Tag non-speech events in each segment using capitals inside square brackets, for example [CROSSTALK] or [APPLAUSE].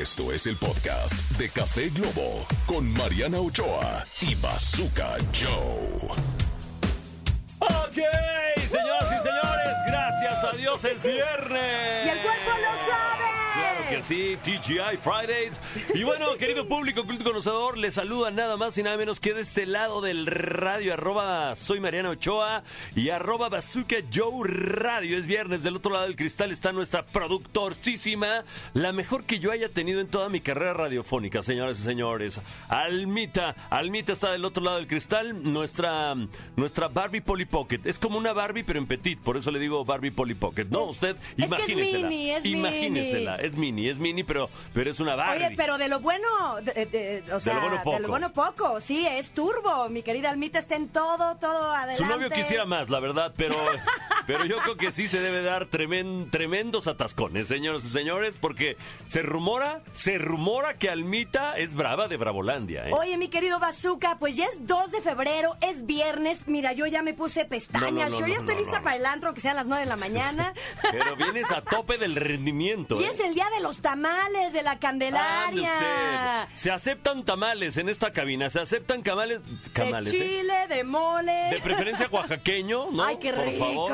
Esto es el podcast de Café Globo con Mariana Ochoa y Bazooka Joe. Ok, señoras y señores, gracias a Dios es viernes. Y el cuerpo lo sí, TGI Fridays. Y bueno, [LAUGHS] querido público, culto conocedor, les saluda nada más y nada menos que de este lado del radio, arroba soy Mariana Ochoa y arroba Bazooka Joe Radio. Es viernes, del otro lado del cristal está nuestra productorcísima, la mejor que yo haya tenido en toda mi carrera radiofónica, señoras y señores. Almita, Almita está del otro lado del cristal, nuestra, nuestra Barbie Polly Pocket. Es como una Barbie, pero en petit, por eso le digo Barbie Polly Pocket. No, usted, es que es mini, es mini. es mini, es mini, pero, pero es una Barbie. Oye, pero de lo bueno, de, de- o sea, lo bueno poco. de lo bueno poco, sí, es turbo. Mi querida Almita está en todo, todo adelante. Su novio quisiera más, la verdad, pero, [LAUGHS] pero yo creo que sí se debe dar tremen- tremendos atascones, señoras y señores, porque se rumora, se rumora que Almita es brava de Bravolandia, ¿eh? Oye, mi querido Bazooka, pues ya es 2 de febrero, es viernes. Mira, yo ya me puse pestañas. No, no, no, yo ya estoy lista para el antro, que sea a las 9 de la [LAUGHS] mañana. Pero vienes a tope del rendimiento, y ¿eh? es el día de los tamales, de la Ande Candelaria. usted. Se aceptan tamales en esta cabina, se aceptan camales, camales, de ¿eh? chile, de mole. De preferencia oaxaqueño, ¿no? Ay, qué Por ricos. favor.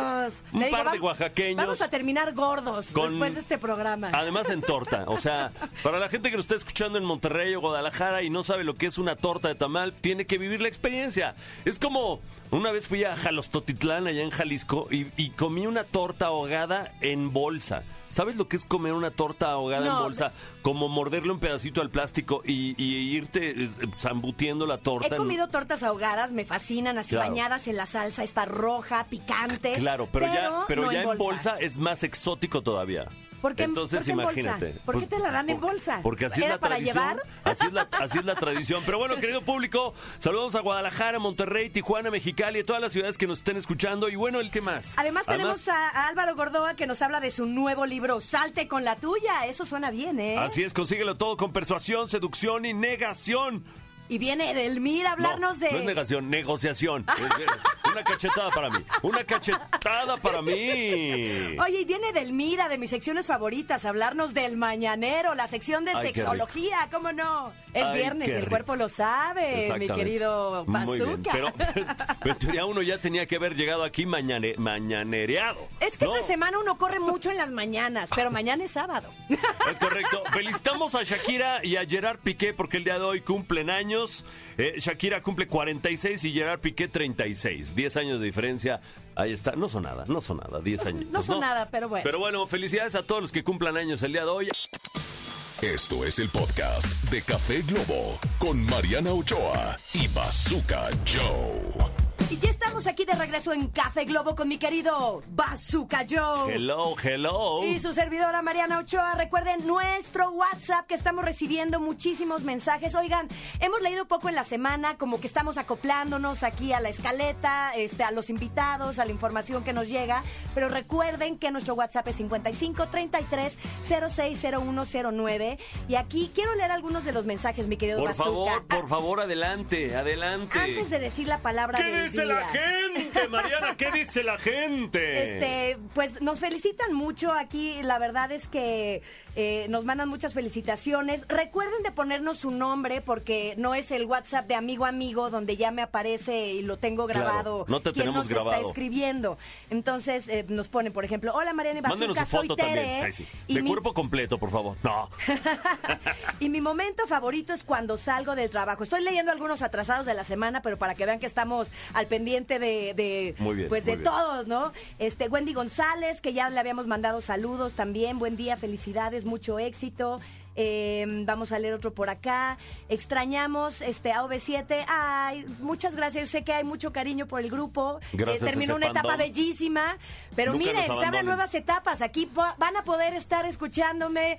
Un digo, par de oaxaqueños. Vamos a terminar gordos Con- después de este programa. Además en torta, o sea, [LAUGHS] para la gente que lo está escuchando en Monterrey o Guadalajara y no sabe lo que es una torta de tamal, tiene que vivir la experiencia. Es como una vez fui a Jalostotitlán, allá en Jalisco, y, y comí una torta ahogada en bolsa. ¿Sabes lo que es comer una torta ahogada en bolsa? Como morderle un pedacito al plástico y, y irte zambutiendo la torta. He comido tortas ahogadas, me fascinan, así Claro. bañadas en la salsa, está roja, picante. Claro, pero, ya, pero no ya en bolsa. es más exótico todavía. ¿Por qué- Entonces por qué en bolsa? imagínate. ¿Por qué te la dan en bolsa? Porque así es ¿Era la para tradición. llevar? Así es, la, así es la tradición. Pero bueno, querido público, saludos a Guadalajara, Monterrey, Tijuana, Mexicali, a todas las ciudades que nos estén escuchando. Y bueno, ¿el qué más? Además tenemos a, a Álvaro Gordoa que nos habla de su nuevo libro, Salte con la tuya. Eso suena bien, ¿eh? Así es, consíguelo todo con persuasión, seducción y negación. Y viene Edelmir a hablarnos no, de... No es negación, negociación. [LAUGHS] Es, una cachetada para mí. Una cachetada para mí. Oye, y viene Edelmira de mis secciones favoritas, a hablarnos del mañanero, la sección de Ay, sexología, ¿cómo no? Es Ay, viernes, el cuerpo lo sabe, mi querido Bazooka. Pero, [LAUGHS] pero en teoría uno ya tenía que haber llegado aquí mañane, mañanereado. Es que ¿no? entre semana uno corre mucho en las mañanas, pero mañana es sábado. Es correcto. Felicitamos a Shakira y a Gerard Piqué porque el día de hoy cumplen años. Eh, Shakira cumple 46 y Gerard Piqué 36. 10 años de diferencia. Ahí está. No son nada, no son nada. 10 años. no son nada, pero bueno. Pero bueno, felicidades a todos los que cumplan años el día de hoy. Esto es el podcast de Café Globo con Mariana Ochoa y Bazooka Joe. Y ya estamos aquí de regreso en Café Globo con mi querido Bazooka Joe. Hello, hello. Y su servidora Mariana Ochoa, recuerden nuestro WhatsApp que estamos recibiendo muchísimos mensajes. Oigan, hemos leído poco en la semana, como que estamos acoplándonos aquí a la escaleta, este, a los invitados, a la información que nos llega. Pero recuerden que nuestro WhatsApp es 55 33 060109. Y aquí quiero leer algunos de los mensajes, mi querido Por Bazooka. favor, por favor, adelante, adelante. Antes de decir la palabra ¿Qué del dice la día. Gente, Mariana? ¿Qué dice la gente? Este, pues nos felicitan mucho aquí. La verdad es que eh, nos mandan muchas felicitaciones. Recuerden de ponernos su nombre porque no es el WhatsApp de amigo a amigo donde ya me aparece y lo tengo Claro, grabado. no te tenemos nos grabado. está escribiendo. Entonces eh, nos ponen, por ejemplo, hola Mariana Bazooka, su soy foto Tere. también. Ay, sí. y De mi- cuerpo completo, por favor. No. [LAUGHS] y mi momento favorito es cuando salgo del trabajo. Estoy leyendo algunos atrasados de la semana, pero para que vean que estamos al pendiente de, de, Muy bien, pues muy de bien. todos, ¿no? Este Wendy González, que ya le habíamos mandado saludos también. Buen día, felicidades, mucho éxito. Eh, vamos a leer otro por acá. Extrañamos este a OV7. Ay, muchas gracias. Yo sé que hay mucho cariño por el grupo. Eh, Gracias a terminó una etapa fandom. bellísima. Pero Nunca miren, se abren nuevas etapas. Aquí van a poder estar escuchándome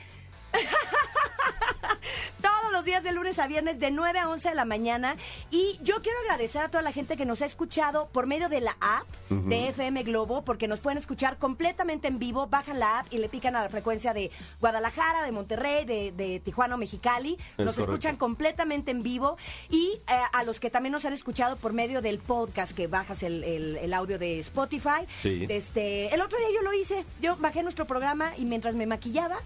[LAUGHS] los días de lunes a viernes de 9 a 11 de la mañana. Y yo quiero agradecer a toda la gente que nos ha escuchado por medio de la app de FM Globo, porque nos pueden escuchar completamente en vivo. Bajan la app y le pican a la frecuencia de Guadalajara, de Monterrey, de, de Tijuana Mexicali. Es nos correcto. escuchan completamente en vivo. Y eh, a los que también nos han escuchado por medio del podcast, que bajas el, el- el audio de Spotify. Sí. Este, el otro día yo lo hice. Yo bajé nuestro programa y mientras me maquillaba,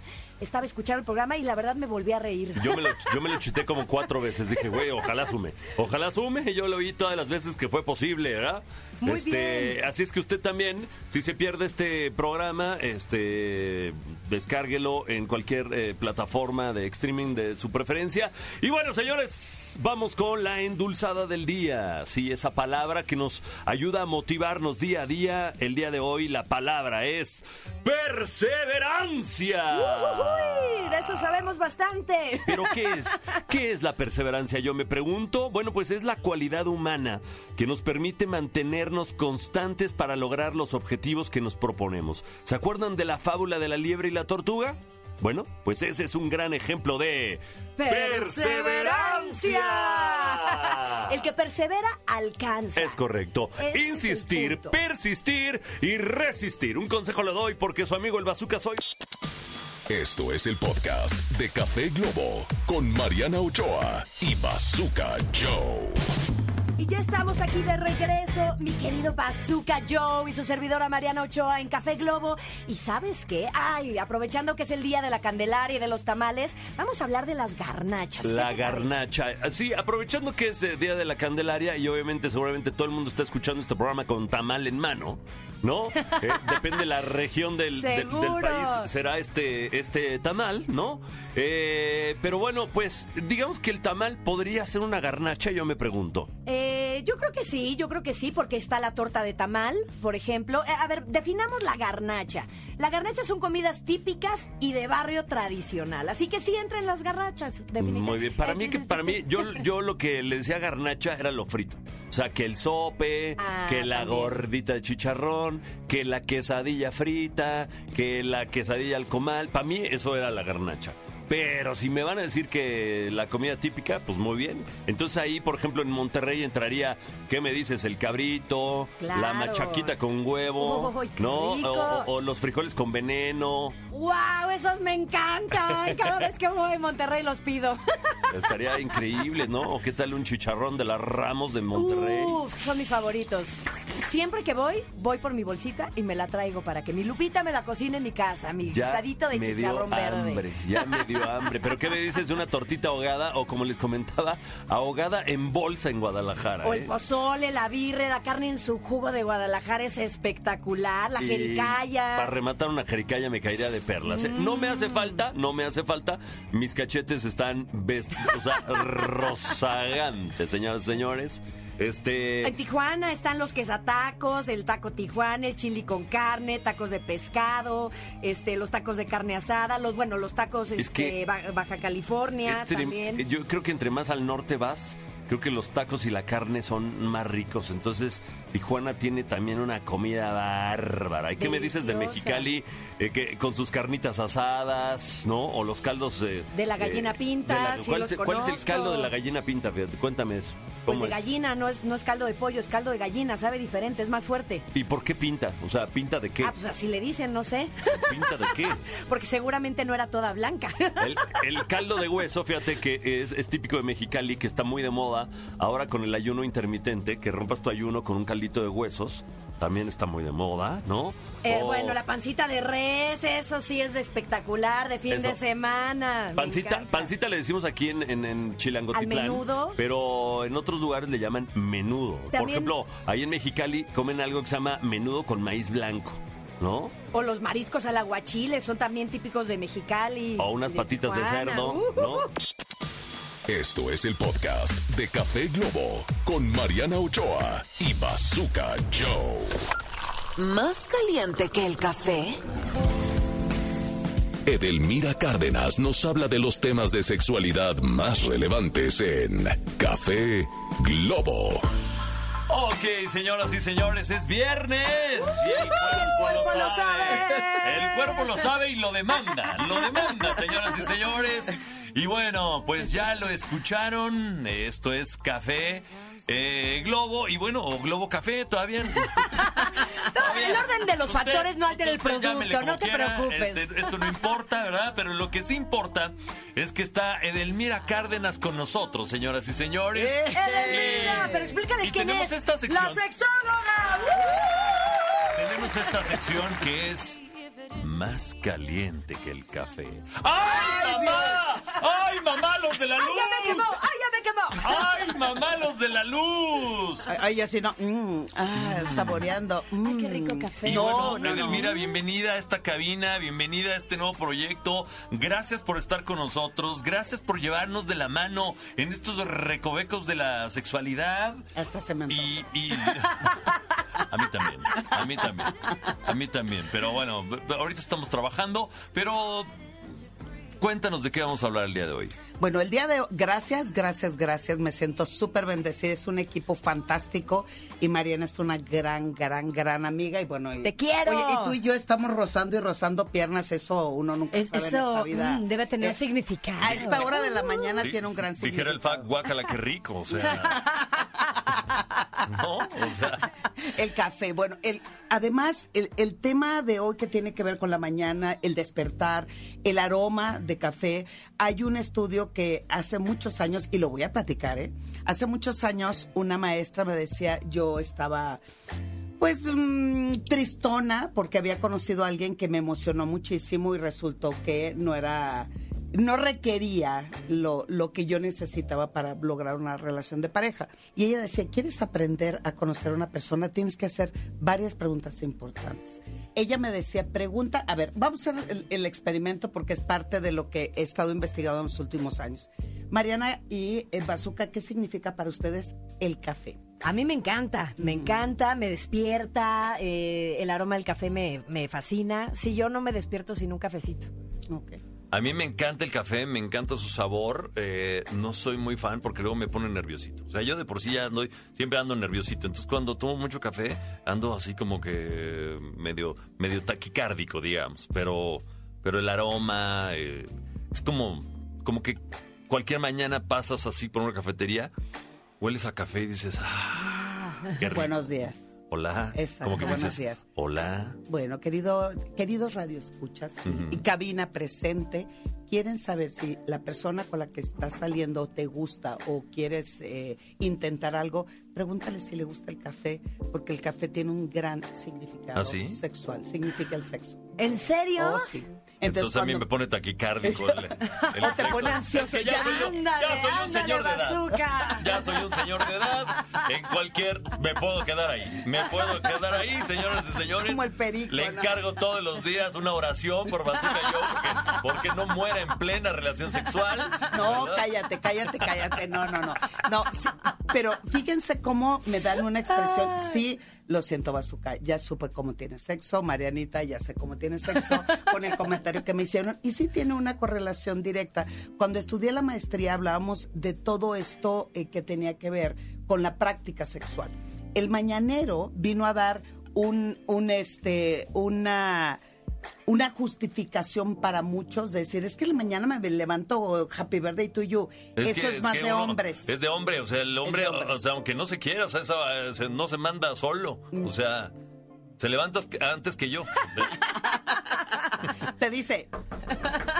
estaba escuchando el programa y la verdad me volví a reír. Yo me lo, [LAUGHS] yo me lo chité como cuatro veces. Dije, güey, ojalá sume. Ojalá sume. Yo lo oí todas las veces que fue posible, ¿verdad? Muy este, bien. Así es que usted también, si se pierde este programa, este, descárguelo en cualquier eh, plataforma de streaming de su preferencia. Y bueno, señores, vamos con la endulzada del día. Sí, esa palabra que nos ayuda a motivarnos día a día. El día de hoy la palabra es perseverancia. Uy, de eso sabemos bastante. ¿Pero qué es? [LAUGHS] ¿Qué es la perseverancia? Yo me pregunto. Bueno, pues es la cualidad humana que nos permite mantenernos constantes para lograr los objetivos que nos proponemos. ¿Se acuerdan de la fábula de la liebre y la tortuga? Bueno, pues ese es un gran ejemplo de perseverancia. El que persevera alcanza. Es correcto. Ese Insistir, persistir y resistir. Un consejo le doy porque su amigo el bazooka soy. Esto es el podcast de Café Globo con Mariana Ochoa y Bazooka Joe. Ya estamos aquí de regreso, mi querido Bazooka Joe y su servidora Mariana Ochoa en Café Globo. ¿Y sabes qué? Ay, aprovechando que es el día de la Candelaria y de los tamales, vamos a hablar de las garnachas. ¿Qué La garnacha. Sí, aprovechando que es el Día de la Candelaria y obviamente seguramente todo el mundo está escuchando este programa con tamal en mano, ¿no? Eh, depende de la región del, del- país, será este, este tamal, ¿no? Eh, pero bueno, pues digamos que el tamal podría ser una garnacha, yo me pregunto. Eh, yo creo que sí, yo creo que sí, porque está la torta de tamal, por ejemplo. Eh, a ver, definamos la garnacha. La garnacha son comidas típicas y de barrio tradicional, así que sí entran las garnachas, definitivamente. Muy bien. Para mí, que para mí, yo, [LAUGHS] yo lo que le decía garnacha era lo frito. O sea, que el sope, Ah, que la también. gordita de chicharrón, que la quesadilla frita, que la quesadilla al comal. Para mí, eso era la garnacha. Pero si me van a decir que la comida típica, pues muy bien. Entonces ahí, por ejemplo, en Monterrey entraría, ¿qué me dices? El cabrito, la machaquita con huevo, Uy, ¿no? o los frijoles con veneno. ¡Wow! Esos me encantan. Cada vez que voy a Monterrey los pido. [LAUGHS] Estaría increíble, ¿no? ¿O qué tal un chicharrón de las Ramos de Monterrey? Uf, son mis favoritos. Siempre que voy, voy por mi bolsita y me la traigo para que mi Lupita me la cocine en mi casa, mi guisadito de me dio chicharrón verde. hambre, ya me dio hambre. ¿Pero qué me dices de una tortita ahogada o como les comentaba, ahogada en bolsa en Guadalajara? O el eh? pozole, la birre, la carne en su jugo de Guadalajara es espectacular. La Y jericaya. Para rematar una jericaya me caería de perlas. ¿eh? No me hace falta, no me hace falta. Mis cachetes están o sea, [LAUGHS] rozagantes, señoras y señores. Este. En Tijuana están los quesatacos, el taco Tijuana, el chili con carne, tacos de pescado, este, los tacos de carne asada, los bueno, los tacos Es este, que- Ba- Baja California Este, también. Yo creo que entre más al norte vas, creo que los tacos y la carne son más ricos. Entonces, Tijuana tiene también una comida bárbara. ¿Y qué me dices de. Mexicali? Eh, que, con sus carnitas asadas, ¿no? O los caldos eh, De la gallina eh, pinta, la- sí ¿cuál, los es, cuál es el caldo de la gallina pinta? Fíjate, cuéntame eso. Pues ¿Cómo de es? gallina, no es, no es caldo de pollo, es caldo de gallina, sabe diferente, es más fuerte. ¿Y por qué pinta? O sea, ¿pinta de qué? Ah, pues así le dicen, no sé, ¿Pinta de qué? [LAUGHS] porque seguramente no era toda blanca. El, el caldo de hueso, fíjate que es, es típico de Mexicali, que está muy de moda ahora con el ayuno intermitente, que rompas tu ayuno con un caldito de huesos, también está muy de moda, ¿no? Eh, O Bueno, la pancita de res, eso sí es de espectacular, de fin Eso. de semana. Pancita, pancita le decimos aquí en, en, en Chilangotitlán. ¿Al menudo? Pero en otros lugares le llaman menudo. Por ejemplo, ahí en Mexicali comen algo que se llama menudo con maíz blanco, ¿no? O los mariscos al aguachile son también típicos de Mexicali. O unas patitas de cerdo, Uh, ¿no? Esto es el podcast de Café Globo con Mariana Ochoa y Bazooka Joe. ¿Más caliente que el café? Edelmira Cárdenas nos habla de los temas de sexualidad más relevantes en Café Globo. Ok, señoras y señores, es viernes. Y el cuerpo, cuerpo lo sabe. El cuerpo lo sabe y lo demanda. Lo demanda, señoras y señores. Y bueno, pues ya lo escucharon. Esto es Café eh, Globo. Y bueno, o Globo Café todavía. No, [LAUGHS] el orden de los Usted- factores no altera el producto, no te quiera, preocupes. este, esto no importa, ¿verdad? Pero lo que sí importa es que está Edelmira Cárdenas con nosotros, señoras y señores. Edelmira, Eh, pero explícales y quién tenemos es. esta sección. La sexóloga. Tenemos esta sección que es más caliente que el café. ¡Ay, mamá! ¡Ay, mamá, los de la luz! ¡Ay, ya me quemó! ¡Ay, ya me ¡Ay, mamá, los de la luz! Ay, así no. mm, ah, saboreando. Ay, qué mm. rico café. Y No, bueno, no, no. Edelmira, bienvenida a esta cabina, bienvenida a este nuevo proyecto. Gracias por estar con nosotros, gracias por llevarnos de la mano en estos recovecos de la sexualidad. Hasta se me. Y, y- [LAUGHS] a mí también, a mí también, a mí también. Pero bueno, ahorita estamos trabajando, pero cuéntanos de qué vamos a hablar el día de hoy. Bueno, el día de hoy, gracias, gracias, gracias. Me siento súper bendecida. Es un equipo fantástico y Mariana es una gran, gran, gran amiga. Y bueno, y- ¡Te quiero! Oye, y tú y yo estamos rozando y rozando piernas. Eso uno nunca Es- sabe en eso, esta vida. mm, debe tener Es- significado. A esta hora de la mañana tiene un gran Dijera el significado. fac, guácala, qué rico, o sea. [LAUGHS] ¿No? O sea. [LAUGHS] El café. Bueno, el, además, el, el tema de hoy que tiene que ver con la mañana, el despertar, el aroma de café, hay un estudio que hace muchos años, y lo voy a platicar, ¿eh? Hace muchos años una maestra me decía, yo estaba pues mm, tristona porque había conocido a alguien que me emocionó muchísimo y resultó que no era no requería lo, lo que yo necesitaba para lograr una relación de pareja. Y ella decía, ¿quieres aprender a conocer a una persona? Tienes que hacer varias preguntas importantes. Ella me decía, pregunta, a ver, vamos a hacer el, el experimento porque es parte de lo que he estado investigando en los últimos años. Mariana y eh, Bazooka, ¿qué significa para ustedes el café? A mí me encanta, me encanta, me despierta, eh, el aroma del café me, me fascina. Si yo no me despierto sin un cafecito. Ok. A mí me encanta el café, me encanta su sabor. eh, no soy muy fan porque luego me pone nerviosito. O sea, yo de por sí ya ando, siempre ando nerviosito. Entonces, cuando tomo mucho café, ando así como que medio, medio taquicárdico, digamos. Pero, pero el aroma eh, es como, como que cualquier mañana pasas así por una cafetería, hueles a café y dices, ah, qué [LAUGHS] rico. Buenos días. Hola. Exacto, Como que buenos dices, días. Hola. Bueno, querido, queridos radioescuchas Ujú. y cabina presente, quieren saber si la persona con la que estás saliendo te gusta o quieres eh, intentar algo, pregúntale si le gusta el café, porque el café tiene un gran significado ¿Ah, sí? sexual, significa el sexo. ¿En serio? Oh, sí. Entonces, a mí me pone taquicárdico el, [LAUGHS] el O te pone ansioso, ya, ya. soy, yo- Ándale, ya soy un ándale, señor de edad. Ya soy un señor de edad. En cualquier. Me puedo quedar ahí. Me puedo quedar ahí, señoras y señores. Como el perico, Le ¿no? encargo todos los días una oración por Bazooka yo porque, porque no muera en plena relación sexual. No, ¿verdad? cállate, cállate, cállate. No, no, no. No, sí, pero fíjense cómo me dan una expresión. Sí, lo siento, Bazooka. Ya supe cómo tiene sexo. Marianita, ya sé cómo tiene sexo [LAUGHS] con el comentario que me hicieron. Y sí tiene una correlación directa. Cuando estudié la maestría hablábamos de todo esto eh, que tenía que ver con la práctica sexual. El mañanero vino a dar un, un este, una una justificación para muchos de decir, es que la mañana me levanto happy birthday to you. Eso que- es, más de uno- hombres. Es de hombre, o sea, el hombre, o sea, aunque no se quiera, o sea, esa- eh, se- no se manda solo. O sea, se levanta antes que yo. [LAUGHS] Te dice,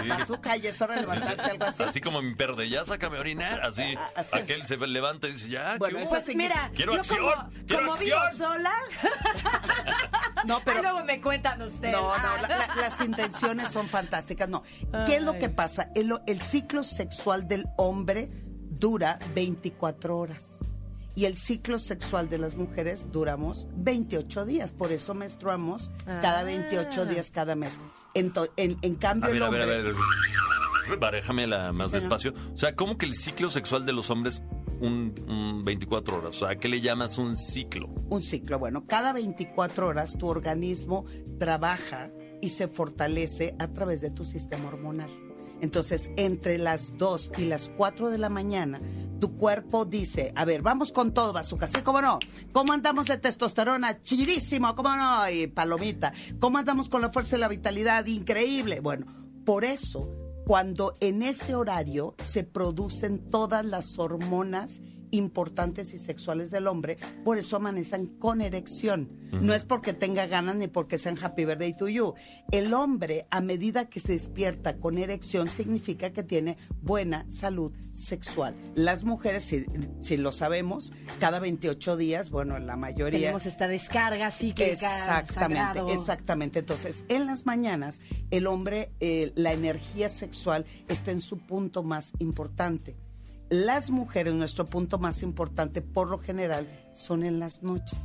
Sí. azúcar, y es hora de levantarse, algo así. Así como mi perro de ya sácame a orinar, así, Ah, así. aquel se levanta y dice ya, Bueno, ¿qué eso hubo? Pues mira, Quiero yo acción, como, quiero como acción. vivo sola, [LAUGHS] No, pero... Ay, luego me cuentan ustedes. No, no, Ah. la- la- las intenciones son fantásticas. No, ¿qué es lo que pasa? El, el ciclo sexual del hombre dura 24 horas. Y el ciclo sexual de las mujeres duramos 28 días. Por eso menstruamos cada Ah. 28 días cada mes. Ento- en, en cambio, A ver, el a ver, a hombre... ver. Baréjamela más despacio. O sea, ¿cómo que el ciclo sexual de los hombres un, un 24 horas? O sea, ¿qué le llamas un ciclo? Un ciclo. Bueno, cada 24 horas tu organismo trabaja y se fortalece a través de tu sistema hormonal. Entonces, entre las 2 y las 4 de la mañana, tu cuerpo dice, a ver, vamos con todo, bazooka, ¿sí? ¿Cómo no? ¿Cómo andamos de testosterona? Chidísimo, ¿cómo no? Y palomita. ¿Cómo andamos con la fuerza y la vitalidad? Increíble. Bueno, por eso, cuando en ese horario se producen todas las hormonas importantes y sexuales del hombre, por eso amanecen con erección. No es porque tenga ganas ni porque sean happy birthday to you. El hombre, a medida que se despierta con erección, significa que tiene buena salud sexual. Las mujeres, si, si lo sabemos, cada 28 días, bueno, en la mayoría... Tenemos esta descarga cíclica. Exactamente, sagrado. exactamente. Entonces, en las mañanas, el hombre, eh, la energía sexual está en su punto más importante. Las mujeres, nuestro punto más importante, por lo general, son en las noches.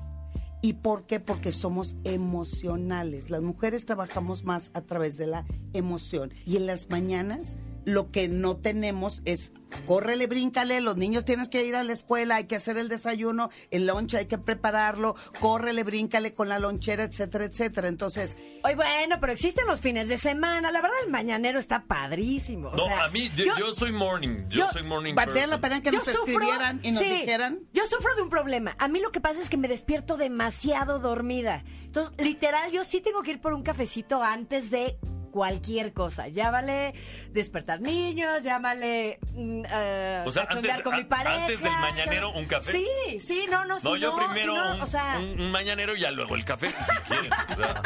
¿Y por qué? Porque somos emocionales. Las mujeres trabajamos más a través de la emoción. Y en las mañanas lo que no tenemos es córrele, bríncale, los niños tienes que ir a la escuela, hay que hacer el desayuno, el lunch hay que prepararlo, córrele, bríncale con la lonchera, etcétera, etcétera. Entonces, Oye, bueno, pero existen los fines de semana. La verdad, el mañanero está padrísimo. O No, sea, a mí, yo, yo soy morning. Yo, yo- soy morning valdría la pena que yo nos sufro- escribieran y nos sí, dijeran. Yo sufro de un problema. A mí lo que pasa es que me despierto demasiado dormida. Entonces, literal, yo sí tengo que ir por un cafecito antes de cualquier cosa. Llámale despertar niños, llámale mm, eh, O sea, antes- con mi pareja. antes del mañanero, ¿un café? Sí, sí, no, no, No, si yo no, primero si no, un, o sea, un- mañanero y ya luego el café, si quieren. o sea.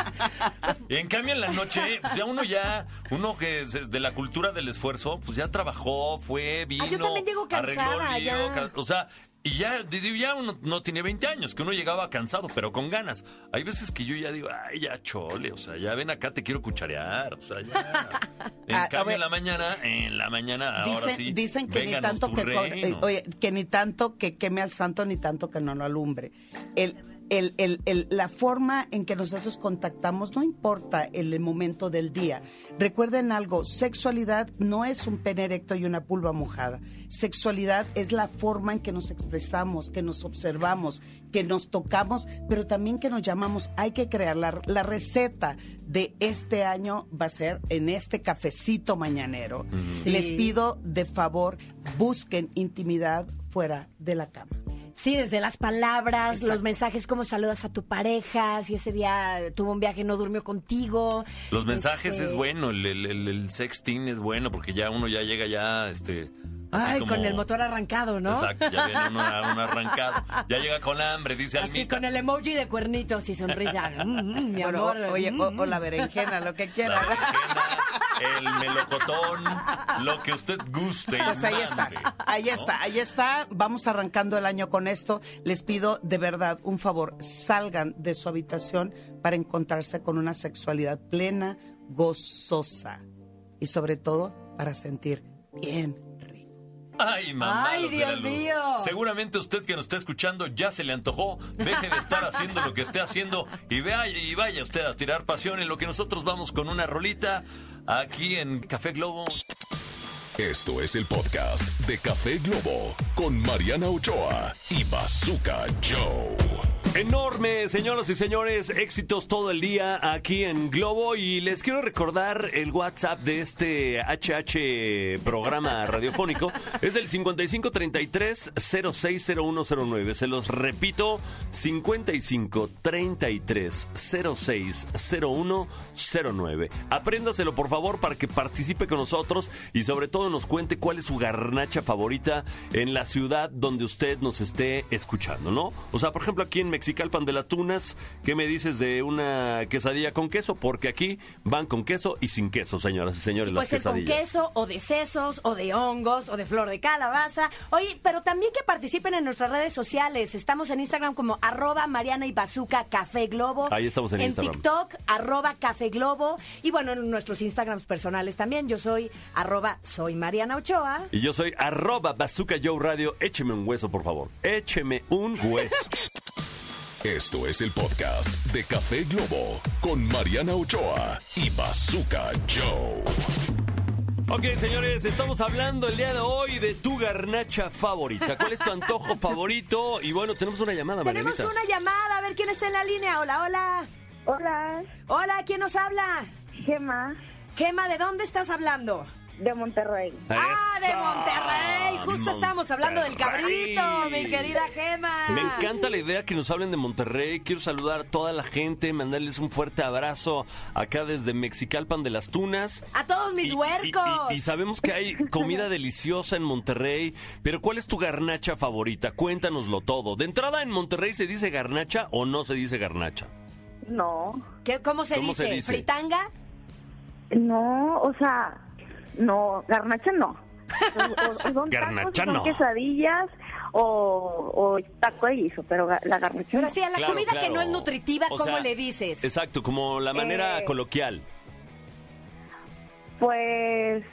Y en cambio en la noche, pues ya uno ya, uno que es de la cultura del esfuerzo, pues ya trabajó, fue, vino, Ah, yo también llego arregló cansada, lío, ya. o sea, y ya, ya uno no tiene 20 años, que uno llegaba cansado, pero con ganas. Hay veces que yo ya digo, ay, ya chole, o sea, ya ven acá, te quiero cucharear, o sea, ya. [LAUGHS] En A- a cambio en la mañana, en la mañana, ahora Dicen, sí, dicen que ni tanto que, eh, oye, que ni tanto que queme al santo ni tanto que no lo alumbre. El, el- el- el- la forma en que nosotros contactamos no importa el, momento del día. Recuerden algo, sexualidad no es un pene erecto y una pulva mojada. Sexualidad es la forma en que nos expresamos, que nos observamos, que nos tocamos, pero también que nos llamamos. Hay que crear la, la receta de este año va a ser en este cafecito mañanero. Sí. Les pido de favor busquen intimidad fuera de la cama. Sí, desde las palabras, Exacto. los mensajes, cómo saludas a tu pareja, si ese día tuvo un viaje y no durmió contigo. Los mensajes Este, es bueno, el, el, el- el sexting es bueno porque ya uno ya llega ya, este... así Ay, como- con el motor arrancado, ¿no? Exacto, ya viene uno, uno arrancado. Ya llega con hambre, dice Así Almita. con el emoji de cuernitos y sonrisa. Mm, mm, mi Bueno, amor. o- oye, o, mm, o la berenjena, lo que [LAUGHS] La quiera. berenjena, el melocotón, lo que usted guste. Pues ahí está, ahí está, ahí está. Vamos arrancando el año con esto. Les pido de verdad un favor, salgan de su habitación para encontrarse con una sexualidad plena, gozosa y sobre todo para sentir bien. Ay, mamá. Ay, los de la Dios luz. mío. Seguramente usted que nos está escuchando ya se le antojó. Deje de estar haciendo lo que esté haciendo y vaya, y vaya usted a tirar pasión en lo que nosotros vamos con una rolita aquí en Café Globo. Esto es el podcast de Café Globo con Mariana Ochoa y Bazooka Joe. Enorme, señoras y señores, éxitos todo el día aquí en Globo y les quiero recordar el WhatsApp de este HH programa [LAUGHS] radiofónico. Es el 5533-060109. Se los repito, 5533-060109. Apréndaselo por favor para que participe con nosotros y sobre todo nos cuente cuál es su garnacha favorita en la ciudad donde usted nos esté escuchando, ¿no? O sea, por ejemplo, aquí en Mexicalpan de las Tunas, ¿qué me dices de una quesadilla con queso? Porque aquí van con queso y sin queso, señoras y señores, Puede las ser con queso, o de sesos, o de hongos, o de flor de calabaza. Oye, pero también que participen en nuestras redes sociales. Estamos en Instagram como arroba Mariana y Bazooka Café Globo. Ahí estamos en Instagram. TikTok, arroba Café Globo. Y bueno, en nuestros Instagrams personales también. Yo soy arroba soy Mariana Ochoa. Y yo soy arroba Bazooka Joe Radio. Écheme un hueso, por favor. Écheme un hueso. [LAUGHS] Esto es el podcast de Café Globo con Mariana Ochoa y Bazooka Joe. ok, señores, estamos hablando el día de hoy de tu garnacha favorita. ¿Cuál es tu antojo favorito? Y bueno, tenemos una llamada, Tenemos Marianita. una llamada. A ver quién está en la línea. Hola, hola. Hola, Hola, ¿quién nos habla? Gema, Gema, ¿de dónde estás hablando? De Monterrey. ¡Ah, de. Monterrey! Justo estábamos hablando del Monterrey. cabrito, mi querida Gema. Me encanta la idea que nos hablen de Monterrey. Quiero saludar a toda la gente, mandarles un fuerte abrazo acá desde Mexicalpan de las Tunas. A todos mis Y- y- huercos. Y, y sabemos que hay comida [LAUGHS] deliciosa en Monterrey, pero ¿cuál es tu garnacha favorita? Cuéntanoslo todo. De entrada, ¿en Monterrey se dice garnacha o no se dice garnacha? No, ¿Qué- ¿Cómo, se, ¿Cómo dice? se dice? ¿Fritanga? no, o sea, no, garnacha no. O- o- son Garnacha tacos, son no. quesadillas o, o taco de guiso, pero ga- la garnacha Pero no. sí, a la Claro, comida que claro. no es nutritiva, O ¿cómo sea, le dices? Exacto, como la manera Eh, coloquial. Pues...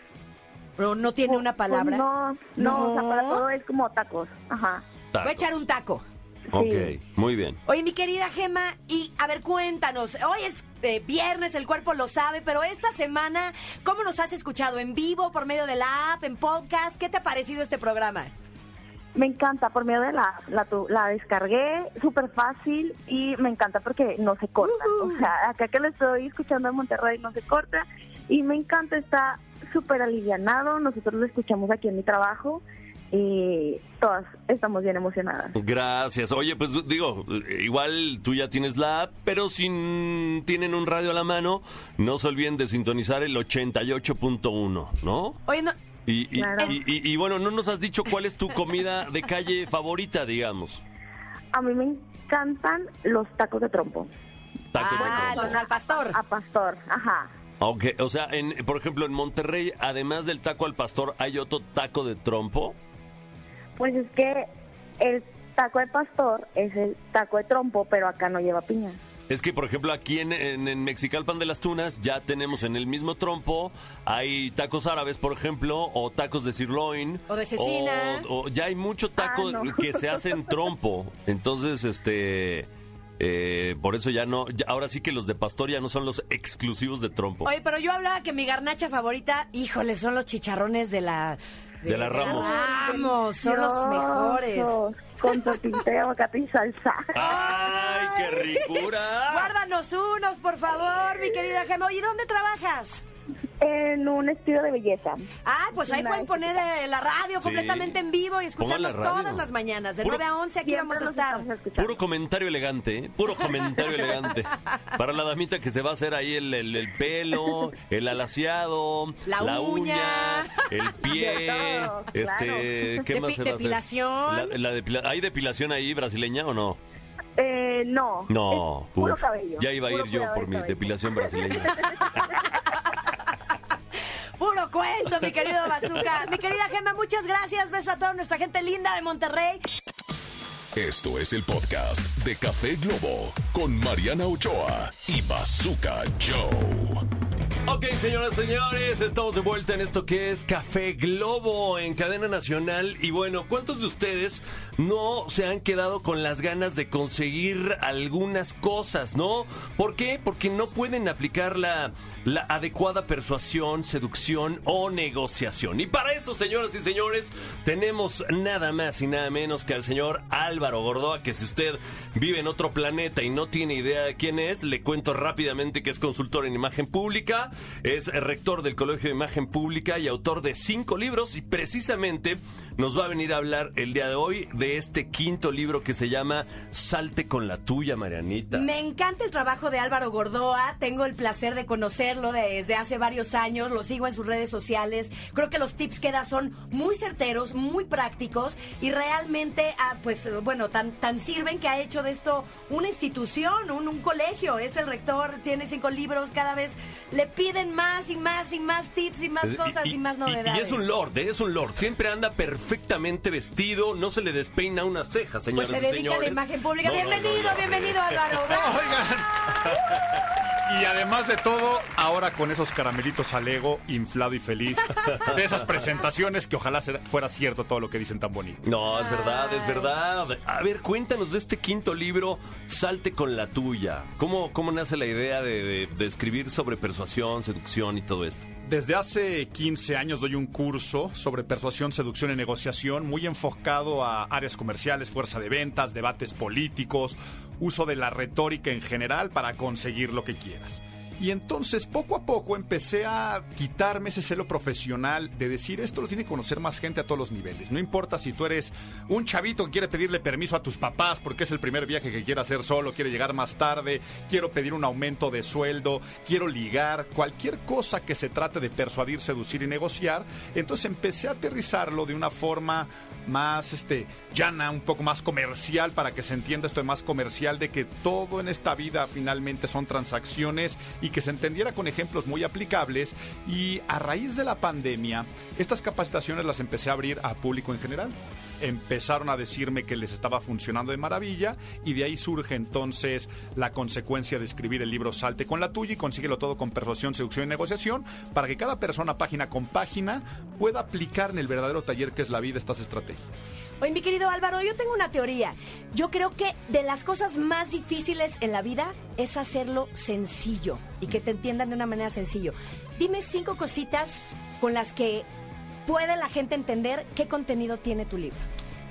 ¿No, no tiene una pues, palabra? no, no, o sea, para No. todo es como tacos. Ajá. Voy a echar un taco. Ok, Sí. muy bien. Oye, mi querida Gema, y a ver, cuéntanos. Hoy es eh, viernes, el cuerpo lo sabe, pero esta semana, ¿cómo nos has escuchado? ¿En vivo, por medio de la app, en podcast? ¿Qué te ha parecido este programa? Me encanta, por medio de la, la, tu- la descargué, súper fácil y me encanta porque no se corta. O sea, acá que lo estoy escuchando en Monterrey no se corta y me encanta, está súper alivianado. Nosotros lo escuchamos aquí en mi trabajo y todas estamos bien emocionadas. Gracias. Oye, pues digo, igual tú ya tienes la app, pero si tienen un radio a la mano, no se olviden de sintonizar el 88.1, ¿no? Oye, no, Y, y- Claro. y- y- y bueno, no nos has dicho cuál es tu comida de calle favorita, digamos. A mí me encantan los tacos de trompo. Tacos de ah, trompo. los al pastor. A pastor, ajá. Ok, o sea, en, por ejemplo, en Monterrey, además del taco al pastor, ¿hay otro taco de trompo? Pues es que el taco de pastor es el taco de trompo, pero acá no lleva piña. Es que, por ejemplo, aquí en, en, en Mexicalpan de las Tunas ya tenemos en el mismo trompo, hay tacos árabes, por ejemplo, o tacos de sirloin. O de cecina. O, o ya hay mucho taco Ah, no. que se hace en trompo. Entonces, este... eh, por eso ya no... ya- ahora sí que los de pastor ya no son los exclusivos de trompo. Oye, pero yo hablaba que mi garnacha favorita, híjole, son los chicharrones de la... De la Ramos. Ramos, son los mejores. Con tortita de aguacate y salsa. ¡Ay, qué ricura! Guárdanos unos, por favor, mi querida Gema. Oye, ¿dónde trabajas? En un estilo de belleza. Ah, pues ahí pueden poner eh, la radio Sí. completamente en vivo y Pongan la escucharnos radio. todas las mañanas, de Puro- 9 a 11, aquí Siempre vamos a estar. estamos escuchando. Puro comentario elegante, ¿eh? puro comentario elegante. Para la damita que se va a hacer ahí el, el- el pelo, el alaciado, La uña. el pie, [LAUGHS] Todo, este, claro. ¿qué más Depi- se va a hacer? depilación. La- la depila- ¿Hay depilación ahí brasileña o no? Eh, no. No, Es puro uf, cabello. ya iba a Puro ir yo por mi cabello. depilación brasileña. [LAUGHS] Puro cuento, mi querido Bazooka. Mi querida Gema, muchas gracias. Besos a toda nuestra gente linda de Monterrey. Esto es el podcast de Café Globo con Mariana Ochoa y Bazooka Joe. Ok, señoras señores, estamos de vuelta en esto que es Café Globo en cadena nacional. Y bueno, ¿cuántos de ustedes no se han quedado con las ganas de conseguir algunas cosas, no? ¿Por qué? Porque no pueden aplicar la, la adecuada persuasión, seducción o negociación. Y para eso, señoras y señores, tenemos nada más y nada menos que al señor Álvaro Gordoa, que si usted vive en otro planeta y no tiene idea de quién es, le cuento rápidamente que es consultor en imagen pública, es rector del Colegio de Imagen Pública y autor de cinco libros y precisamente nos va a venir a hablar el día de hoy de este quinto libro que se llama Salte con la tuya, Marianita. Me encanta el trabajo de Álvaro Gordoa. Tengo el placer de conocerlo desde hace varios años. Lo sigo en sus redes sociales. Creo que los tips que da son muy certeros, muy prácticos y realmente, ah, pues, bueno, tan, tan sirven que ha hecho de esto una institución, un, un colegio. Es el rector, tiene cinco libros. Cada vez le piden más y más y más tips y más Eh, cosas y, más novedades. Y es un lord, ¿eh? es un lord. Siempre anda perfectamente vestido, no se le despeina una ceja, Pues señoras se dedica a señores. la imagen pública. No, no, no, bienvenido, no, bienvenido, Álvaro. [LAUGHS] Y además de todo, ahora con esos caramelitos al ego, inflado y feliz, de esas presentaciones que ojalá se- fuera cierto todo lo que dicen tan bonito. No, es verdad, es verdad. A ver, cuéntanos de este quinto libro, Salte con la tuya. ¿Cómo, cómo nace la idea de, de- de escribir sobre persuasión, seducción y todo esto? Desde hace 15 años doy un curso sobre persuasión, seducción y negociación muy enfocado a áreas comerciales, fuerza de ventas, debates políticos, uso de la retórica en general para conseguir lo que quieras. Y entonces poco a poco empecé a quitarme ese celo profesional de decir esto lo tiene que conocer más gente a todos los niveles. No importa si tú eres un chavito que quiere pedirle permiso a tus papás porque es el primer viaje que quiere hacer solo, quiere llegar más tarde, quiero pedir un aumento de sueldo, quiero ligar, cualquier cosa que se trate de persuadir, seducir y negociar. Entonces empecé a aterrizarlo de una forma más este llana, un poco más comercial para que se entienda esto de más comercial de que todo en esta vida finalmente son transacciones y que se entendiera con ejemplos muy aplicables y a raíz de la pandemia estas capacitaciones las empecé a abrir a público en general. Empezaron a decirme que les estaba funcionando de maravilla y de ahí surge entonces la consecuencia de escribir el libro Salte con la tuya y consíguelo todo con persuasión, seducción y negociación para que cada persona página con página pueda aplicar en el verdadero taller que es la vida estas estrategias. Oye, mi querido Álvaro, yo tengo una teoría. Yo creo que de las cosas más difíciles en la vida es hacerlo sencillo y que te entiendan de una manera sencillo. Dime cinco cositas con las que puede la gente entender qué contenido tiene tu libro.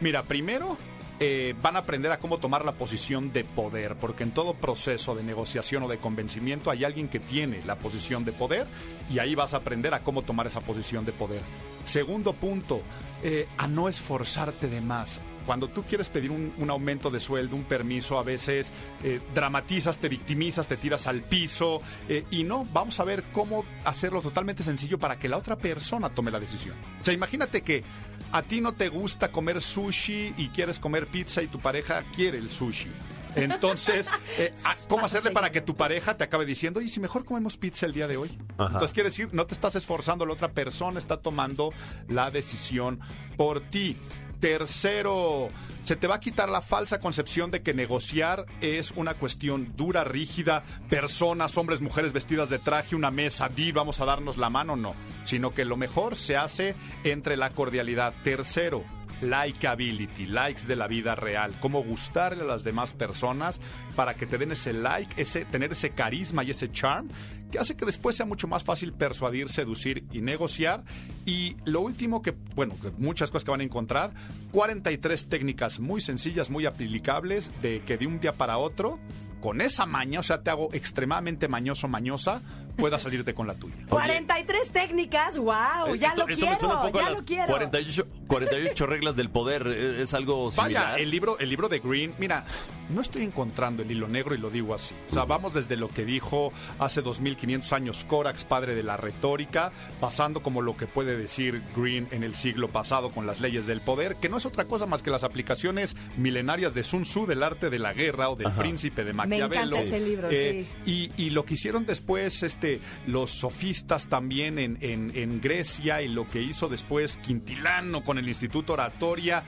Mira, primero eh, van a aprender a cómo tomar la posición de poder, porque en todo proceso de negociación o de convencimiento hay alguien que tiene la posición de poder y ahí vas a aprender a cómo tomar esa posición de poder. Segundo punto, eh, a no esforzarte de más. Cuando tú quieres pedir un, aumento de sueldo, un permiso, a veces eh, dramatizas, te victimizas, te tiras al piso y no, vamos a ver cómo hacerlo totalmente sencillo para que la otra persona tome la decisión. O sea, imagínate que a ti no te gusta comer sushi y quieres comer pizza y tu pareja quiere el sushi. Entonces, eh, [LAUGHS] ah, ¿cómo hacerle para que tu pareja te acabe diciendo, oye, si mejor comemos pizza el día de hoy? Entonces, quiere decir, no te estás esforzando, la otra persona está tomando la decisión por ti. Tercero, se te va a quitar la falsa concepción de que negociar es una cuestión dura, rígida, personas, hombres, mujeres vestidas de traje, una mesa, di, vamos a darnos la mano, no. Sino que lo mejor se hace entre la cordialidad. Tercero, likeability, likes de la vida real, cómo gustarle a las demás personas para que te den ese like, ese tener ese carisma y ese charm que hace que después sea mucho más fácil persuadir, seducir y negociar. Y lo último que, bueno, muchas cosas que van a encontrar, 43 técnicas muy sencillas, muy aplicables, de que de un día para otro, con esa maña, o sea, te hago extremadamente mañoso, mañosa, pueda salirte con la tuya. 43 técnicas, wow, ya Esto- lo esto me quiero, ya lo quiero. 48, 48 reglas del poder. ¿Es es algo similar? Vaya, el libro, el libro de Green, mira, no estoy encontrando el hilo negro y lo digo así. O sea, vamos desde lo que dijo hace 2500 años Corax, padre de la retórica, pasando como lo que puede decir Green en el siglo pasado con las leyes del poder, que no es otra cosa más que las aplicaciones milenarias de Sun Tzu, del arte de la guerra o del príncipe de Me Maquiavelo. encanta ese libro, Eh, sí. y, y lo que hicieron después este, los sofistas también en, en- Grecia y lo que hizo después Quintilano con el Instituto Oratoria.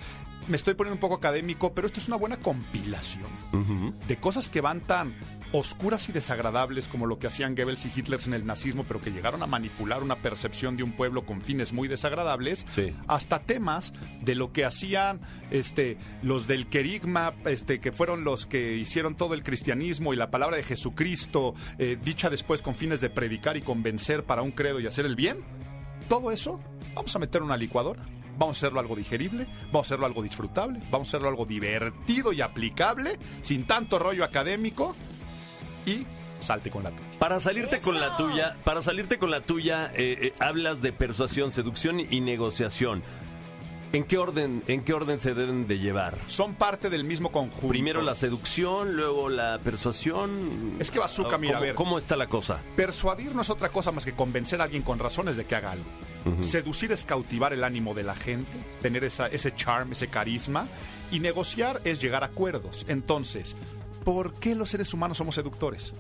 Me estoy poniendo un poco académico, pero esto es una buena compilación de cosas que van tan oscuras y desagradables como lo que hacían Goebbels y Hitler en el nazismo, pero que llegaron a manipular una percepción de un pueblo con fines muy desagradables, Sí. hasta temas de lo que hacían este, los del querigma, este, que fueron los que hicieron todo el cristianismo y la palabra de Jesucristo, eh, dicha después con fines de predicar y convencer para un credo y hacer el bien. Todo eso, vamos a meter una licuadora. Vamos a hacerlo algo digerible, vamos a hacerlo algo disfrutable, vamos a hacerlo algo divertido y aplicable, sin tanto rollo académico y salte con la tuya. Para salirte con la tuya, para salirte con la tuya, eh, eh, hablas de persuasión, seducción y negociación. ¿En qué orden, en qué orden se deben de llevar? Son parte del mismo conjunto. Primero la seducción, luego la persuasión. Es que Bazooka, mira, ¿Cómo, a ver. ¿Cómo está la cosa? Persuadir no es otra cosa más que convencer a alguien con razones de que haga algo. Seducir es cautivar el ánimo de la gente, tener esa- ese charm, ese carisma. Y negociar es llegar a acuerdos. Entonces, ¿por qué los seres humanos somos seductores?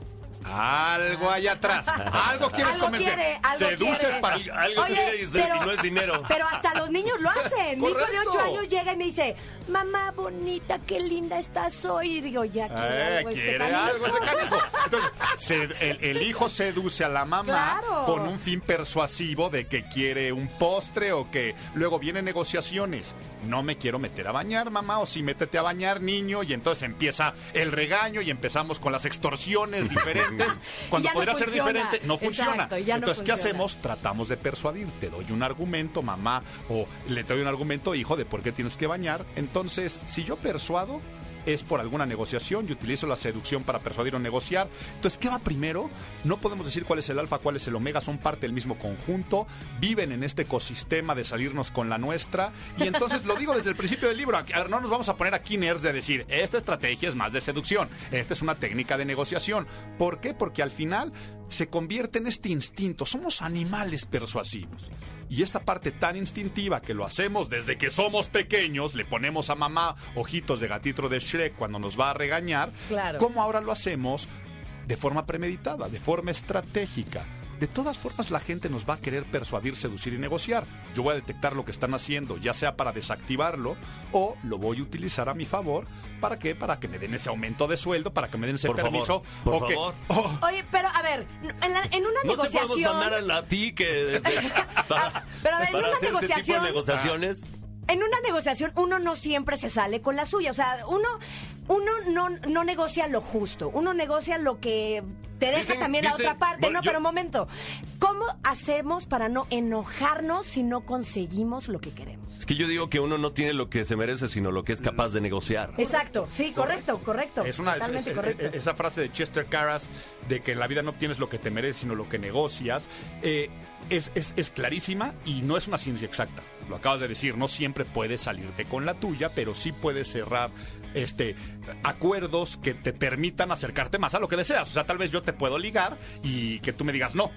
Algo hay atrás. Algo quieres Algo convencer. quiere, algo Seduces quiere. para. Algo Oye, quiere y y no es dinero. Pero hasta los niños lo hacen. [LAUGHS] Mi hijo de Correcto. 8 años llega y me dice, mamá bonita, qué linda estás hoy. Y digo, ya quiere Eh, algo este quiere canijo". algo ese canijo. [LAUGHS] Entonces, se- el, el hijo seduce a la mamá Claro. con un fin persuasivo de que quiere un postre o que luego vienen negociaciones. No me quiero meter a bañar, mamá, o sí, métete a bañar, niño. Y entonces empieza el regaño y empezamos con las extorsiones [LAUGHS] diferentes. [LAUGHS] Cuando no podría ser diferente, no funciona. Exacto, ya no entonces, ¿qué funciona. hacemos? Tratamos de persuadir. Te doy un argumento, mamá, o le doy un argumento, hijo, de por qué tienes que bañar. Entonces, si yo persuado, es por alguna negociación y utilizo la seducción para persuadir o negociar. Entonces, ¿qué va primero? No podemos decir cuál es el alfa, cuál es el omega, son parte del mismo conjunto, viven en este ecosistema de salirnos con la nuestra. Y entonces lo digo desde el principio del libro, no nos vamos a poner aquí nerds de decir, esta estrategia es más de seducción, esta es una técnica de negociación. ¿Por qué? Porque al final se convierte en este instinto, somos animales persuasivos. Y esta parte tan instintiva que lo hacemos desde que somos pequeños, le ponemos a mamá ojitos de gatito de Shrek cuando nos va a regañar, Claro. ¿cómo ahora lo hacemos de forma premeditada, de forma estratégica? De todas formas, la gente nos va a querer persuadir, seducir y negociar. Yo voy a detectar lo que están haciendo, ya sea para desactivarlo o lo voy a utilizar a mi favor. ¿Para qué? Para que me den ese aumento de sueldo, para que me den ese Por favor, permiso. por o que- favor. [LAUGHS] Oh, Oye, pero a ver, en, la- en una No te podemos negociación. mandar a, ti que desde, [LAUGHS] para, Pero a ver, en una tipo de negociación- negociaciones. En una negociación uno no siempre se sale con la suya. O sea, uno, uno no, no negocia lo justo. Uno negocia lo que te deja Dicen- también la dicen- otra parte. bueno, no, yo- pero un momento. ¿Cómo hacemos para no enojarnos si no conseguimos lo que queremos? Es que yo digo que uno no tiene lo que se merece, sino lo que es capaz de negociar. Exacto, sí, correcto, correcto. Es una, es- totalmente es- correcto. es- esa frase de Chester Carras de que en la vida no obtienes lo que te mereces, sino lo que negocias, eh, es, es- es clarísima y no es una ciencia exacta. Lo acabas de decir, no siempre puedes salirte con la tuya, pero sí puedes cerrar este acuerdos que te permitan acercarte más a lo que deseas. O sea, tal vez yo te puedo ligar y que tú me digas no.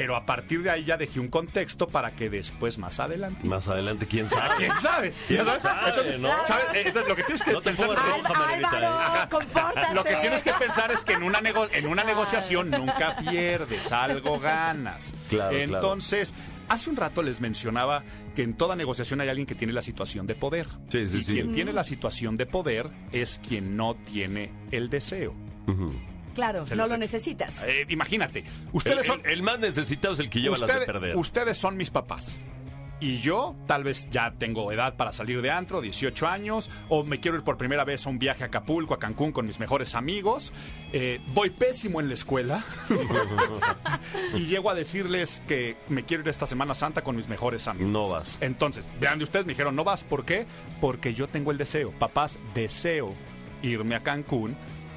Pero a partir de ahí ya dejé un contexto para que después, más adelante. Más adelante, quién sabe. [LAUGHS] ¿Quién sabe? ¿Quién sabe, Entonces, no? ¿sabes? Eh, entonces, lo que tienes que No pensar es que- ¿eh? Lo que tienes que pensar es que en una, nego- en una negociación nunca pierdes, algo ganas. Claro, claro. Entonces, hace un rato les mencionaba que en toda negociación hay alguien que tiene la situación de poder. Sí, sí, y sí. quien tiene la situación de poder es quien no tiene el deseo. Ujú. Claro, Se no lo ex- necesitas. Eh, imagínate, El, ustedes son... el- el más necesitado es el que lleva las de Ustedes- perder. ustedes son mis papás. Y yo tal vez ya tengo edad para salir de antro, 18 años, o me quiero ir por primera vez a un viaje a Acapulco, a Cancún con mis mejores amigos. Eh, voy pésimo en la escuela [LAUGHS] y llego a decirles que me quiero ir esta Semana Santa con mis mejores amigos. No vas. Entonces, vean de ustedes, me dijeron, no vas. ¿Por qué? Porque yo tengo el deseo. Papás, deseo irme a Cancún.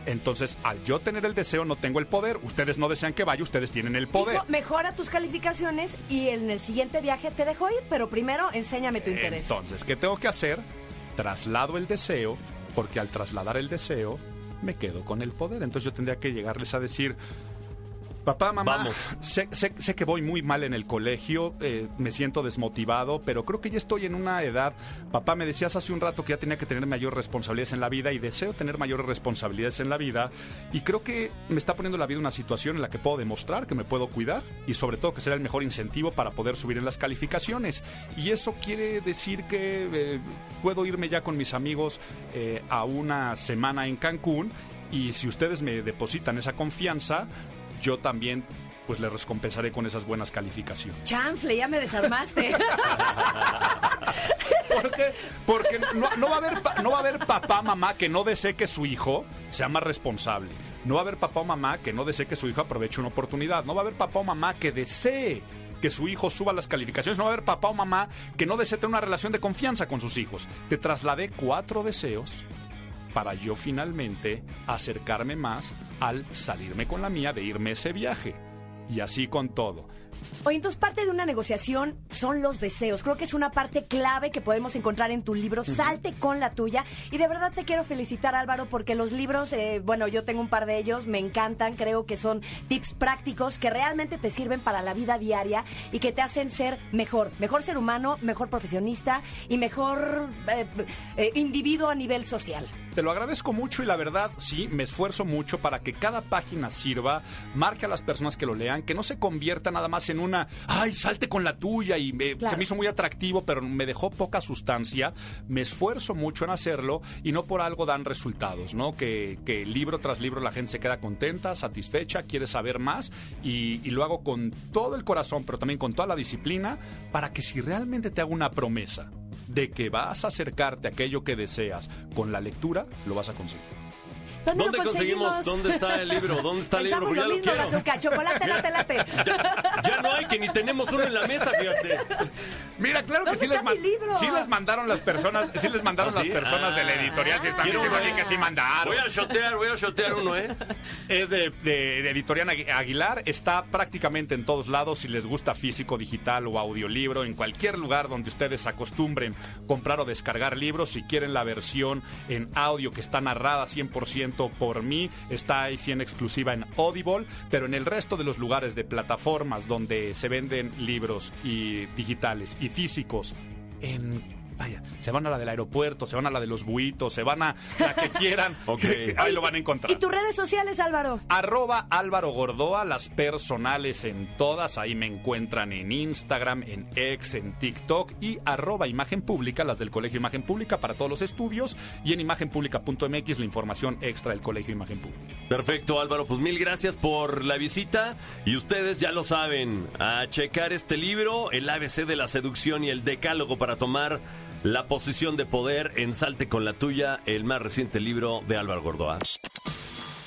Entonces, al yo tener el deseo, no tengo el poder. Ustedes no desean que vaya, ustedes tienen el poder. Hijo, mejora tus calificaciones y en el siguiente viaje te dejo ir, pero primero enséñame tu interés. Entonces, ¿qué tengo que hacer? Traslado el deseo, porque al trasladar el deseo, me quedo con el poder. Entonces yo tendría que llegarles a decir, papá, mamá, Vamos. sé, sé- sé que voy muy mal en el colegio, eh, me siento desmotivado, pero creo que ya estoy en una edad, papá, me decías hace un rato que ya tenía que tener mayor responsabilidades en la vida y deseo tener mayores responsabilidades en la vida y creo que me está poniendo la vida una situación en la que puedo demostrar que me puedo cuidar y sobre todo que será el mejor incentivo para poder subir en las calificaciones. Y eso quiere decir que eh, puedo irme ya con mis amigos eh, a una semana en Cancún y si ustedes me depositan esa confianza, yo también pues les recompensaré con esas buenas calificaciones. Chanfle, ya me desarmaste. [LAUGHS] ¿Por qué? Porque no, no va a haber, no va a haber papá, mamá que no desee que su hijo sea más responsable. No va a haber papá o mamá que no desee que su hijo aproveche una oportunidad. No va a haber papá o mamá que desee que su hijo suba las calificaciones. No va a haber papá o mamá que no desee tener una relación de confianza con sus hijos. Te trasladé cuatro deseos para yo finalmente acercarme más al salirme con la mía de irme ese viaje. Y así con todo. Oye, entonces parte de una negociación son los deseos. Creo que es una parte clave que podemos encontrar en tu libro. Salte con la tuya. Y de verdad te quiero felicitar, Álvaro, porque los libros, eh, bueno, yo tengo un par de ellos, me encantan. Creo que son tips prácticos que realmente te sirven para la vida diaria y que te hacen ser mejor. Mejor ser humano, mejor profesionista y mejor eh, eh, individuo a nivel social. Te lo agradezco mucho y la verdad, sí, me esfuerzo mucho para que cada página sirva, marque a las personas que lo lean, que no se convierta nada más en una, ay, salte con la tuya y me- Claro. se me hizo muy atractivo, pero me dejó poca sustancia. Me esfuerzo mucho en hacerlo y no por algo dan resultados, ¿no? Que, que libro tras libro la gente se queda contenta, satisfecha, quiere saber más y, y lo hago con todo el corazón, pero también con toda la disciplina, para que si realmente te hago una promesa, de que vas a acercarte a aquello que deseas con la lectura, lo vas a conseguir. ¿Dónde, ¿Dónde lo conseguimos? conseguimos? ¿Dónde está el libro? ¿Dónde está el libro? Pensamos Porque ya lo lo mismo, quiero. Bazooka. Chocolate, [LAUGHS] late, late. Ya, ya no hay, que ni tenemos uno en la mesa, fíjate. Mira, claro que ¿Dónde sí les, está mi libro? sí les mandaron las personas, sí les mandaron ¿Ah, sí? las personas de la Ah. editorial, si están diciendo aquí que sí mandaron. Voy a shotear, voy a shotear uno, ¿eh? Es de, de- de Editorial Agui- Aguilar, está prácticamente en todos lados, si les gusta físico, digital o audiolibro, en cualquier lugar donde ustedes acostumbren comprar o descargar libros, si quieren la versión en audio que está narrada 100% por mí, está ahí en exclusiva en Audible, pero en el resto de los lugares de plataformas donde se venden libros y digitales y físicos, en... Vaya, se van a la del aeropuerto, se van a la de los buitos, se van a la que quieran. [LAUGHS] Ok. [LAUGHS] Ahí lo van a encontrar. ¿Y tus redes sociales, Álvaro? Arroba Álvaro Gordoa, las personales en todas, ahí me encuentran en Instagram, en X, en TikTok y arroba Imagen Pública, las del Colegio Imagen Pública para todos los estudios y en imagenpublica.mx la información extra del Colegio Imagen Pública. Perfecto, Álvaro. Pues mil gracias por la visita. Y ustedes ya lo saben, a checar este libro, el ABC de la seducción y el decálogo para tomar la posición de poder en Salte con la tuya, el más reciente libro de Álvaro Gordoa.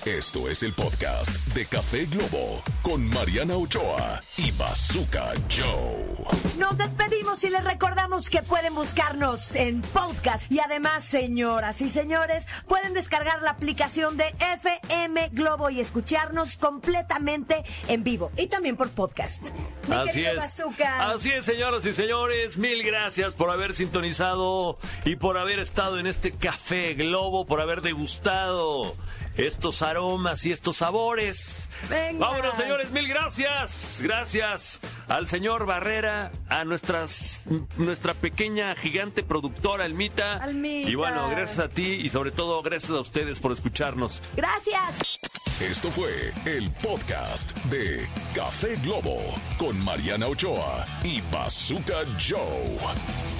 Esto es el podcast de Café Globo con Mariana Ochoa y Bazooka Joe. Nos despedimos y les recordamos que pueden buscarnos en podcast. Y además, señoras y señores, pueden descargar la aplicación de FM Globo y escucharnos completamente en vivo. Y también por podcast. Mi Así es. Bazooka. Así es, señoras y señores. Mil gracias por haber sintonizado y por haber estado en este Café Globo, por haber degustado estos aromas y estos sabores. Venga. Vámonos, señores. Mil gracias. Gracias al señor Barrera, a nuestras, nuestra pequeña gigante productora, Almita. Almita. Y bueno, gracias a ti y sobre todo gracias a ustedes por escucharnos. Gracias. Esto fue el podcast de Café Globo con Mariana Ochoa y Bazooka Joe.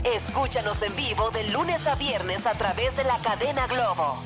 Escúchanos en vivo de lunes a viernes a través de la cadena Globo.